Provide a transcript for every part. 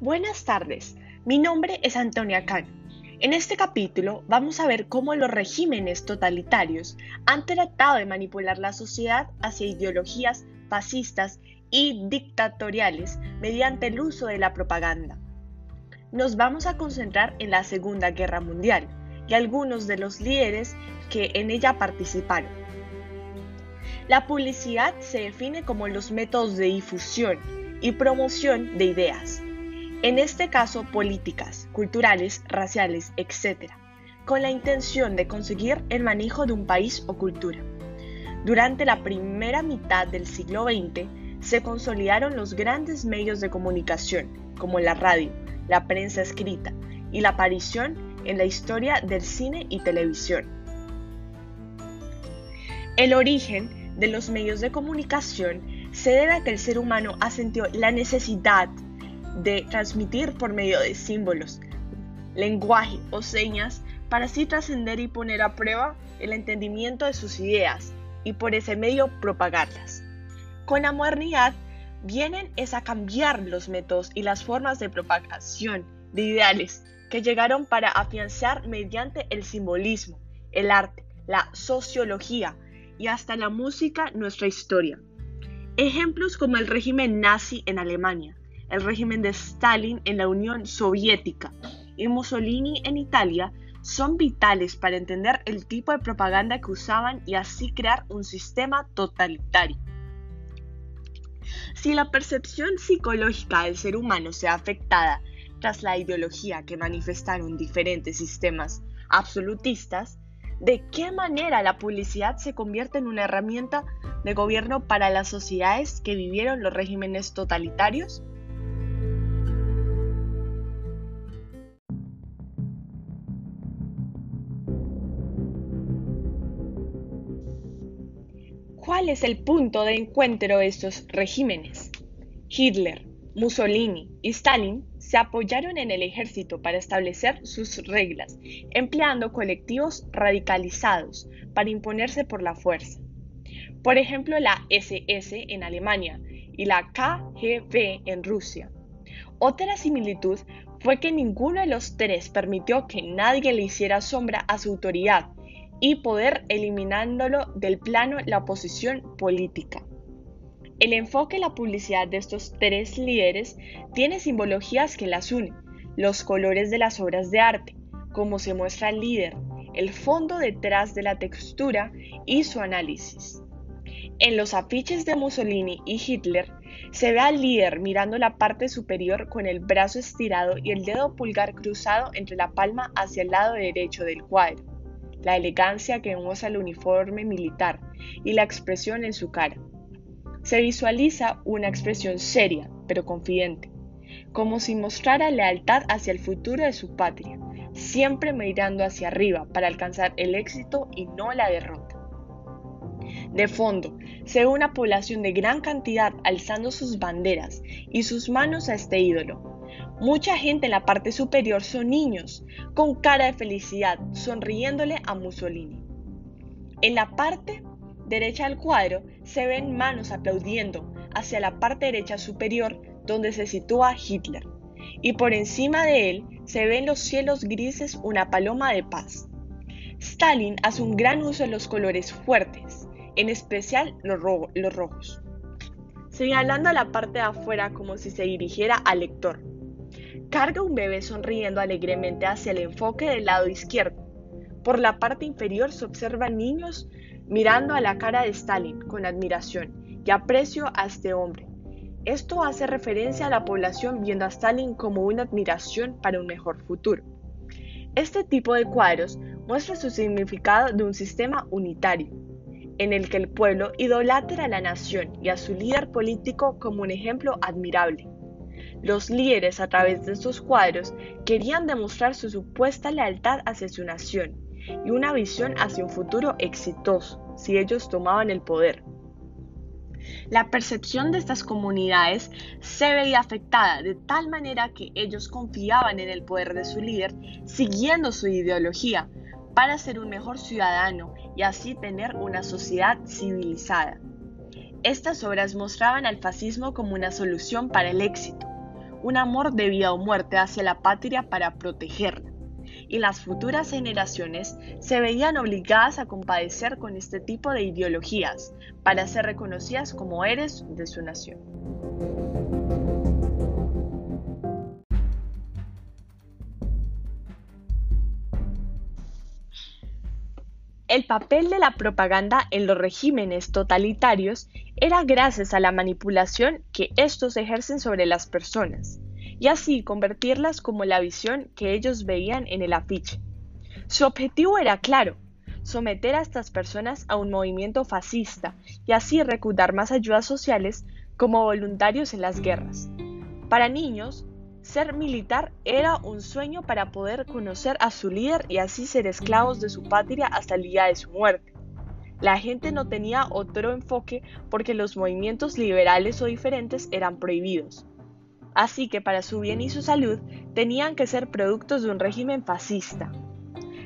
Buenas tardes, mi nombre es Antonia Khan. En este capítulo vamos a ver cómo los regímenes totalitarios han tratado de manipular la sociedad hacia ideologías fascistas y dictatoriales mediante el uso de la propaganda. Nos vamos a concentrar en la Segunda Guerra Mundial y algunos de los líderes que en ella participaron. La publicidad se define como los métodos de difusión y promoción de ideas, en este caso políticas, culturales, raciales, etc., con la intención de conseguir el manejo de un país o cultura. Durante la primera mitad del siglo XX se consolidaron los grandes medios de comunicación, como la radio, la prensa escrita y la aparición en la historia del cine y televisión. El origen de los medios de comunicación se debe a que el ser humano ha la necesidad de transmitir por medio de símbolos, lenguaje o señas para así trascender y poner a prueba el entendimiento de sus ideas y por ese medio propagarlas. Con la modernidad vienen es a cambiar los métodos y las formas de propagación de ideales que llegaron para afianzar mediante el simbolismo, el arte, la sociología y hasta la música nuestra historia. Ejemplos como el régimen nazi en Alemania, el régimen de Stalin en la Unión Soviética y Mussolini en Italia son vitales para entender el tipo de propaganda que usaban y así crear un sistema totalitario. Si la percepción psicológica del ser humano se ha afectada tras la ideología que manifestaron diferentes sistemas absolutistas, ¿de qué manera la publicidad se convierte en una herramienta de gobierno para las sociedades que vivieron los regímenes totalitarios? ¿Cuál es el punto de encuentro de estos regímenes? Hitler, Mussolini y Stalin se apoyaron en el ejército para establecer sus reglas, empleando colectivos radicalizados para imponerse por la fuerza. Por ejemplo, la SS en Alemania y la KGB en Rusia. Otra similitud fue que ninguno de los tres permitió que nadie le hiciera sombra a su autoridad y poder eliminándolo del plano la oposición política. El enfoque y la publicidad de estos tres líderes tiene simbologías que las unen, los colores de las obras de arte, cómo se muestra el líder, el fondo detrás de la textura y su análisis. En los afiches de Mussolini y Hitler se ve al líder mirando la parte superior con el brazo estirado y el dedo pulgar cruzado entre la palma hacia el lado derecho del cuadro la elegancia que muestra el uniforme militar y la expresión en su cara. Se visualiza una expresión seria, pero confidente, como si mostrara lealtad hacia el futuro de su patria, siempre mirando hacia arriba para alcanzar el éxito y no la derrota. De fondo, se ve una población de gran cantidad alzando sus banderas y sus manos a este ídolo, Mucha gente en la parte superior son niños, con cara de felicidad, sonriéndole a Mussolini. En la parte derecha del cuadro se ven manos aplaudiendo hacia la parte derecha superior donde se sitúa Hitler. Y por encima de él se ven los cielos grises una paloma de paz. Stalin hace un gran uso de los colores fuertes, en especial los, los rojos, señalando a la parte de afuera como si se dirigiera al lector carga un bebé sonriendo alegremente hacia el enfoque del lado izquierdo. Por la parte inferior se observan niños mirando a la cara de Stalin con admiración y aprecio a este hombre. Esto hace referencia a la población viendo a Stalin como una admiración para un mejor futuro. Este tipo de cuadros muestra su significado de un sistema unitario, en el que el pueblo idolatra a la nación y a su líder político como un ejemplo admirable. Los líderes a través de estos cuadros querían demostrar su supuesta lealtad hacia su nación y una visión hacia un futuro exitoso si ellos tomaban el poder. La percepción de estas comunidades se veía afectada de tal manera que ellos confiaban en el poder de su líder siguiendo su ideología para ser un mejor ciudadano y así tener una sociedad civilizada. Estas obras mostraban al fascismo como una solución para el éxito, un amor de vida o muerte hacia la patria para protegerla, y las futuras generaciones se veían obligadas a compadecer con este tipo de ideologías para ser reconocidas como héroes de su nación. El papel de la propaganda en los regímenes totalitarios era gracias a la manipulación que estos ejercen sobre las personas, y así convertirlas como la visión que ellos veían en el afiche. Su objetivo era claro, someter a estas personas a un movimiento fascista y así reclutar más ayudas sociales como voluntarios en las guerras. Para niños, ser militar era un sueño para poder conocer a su líder y así ser esclavos de su patria hasta el día de su muerte. La gente no tenía otro enfoque porque los movimientos liberales o diferentes eran prohibidos. Así que para su bien y su salud tenían que ser productos de un régimen fascista.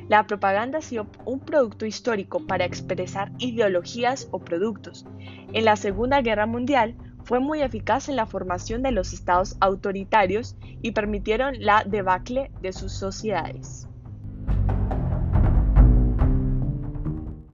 La propaganda ha sido un producto histórico para expresar ideologías o productos. En la Segunda Guerra Mundial fue muy eficaz en la formación de los estados autoritarios y permitieron la debacle de sus sociedades.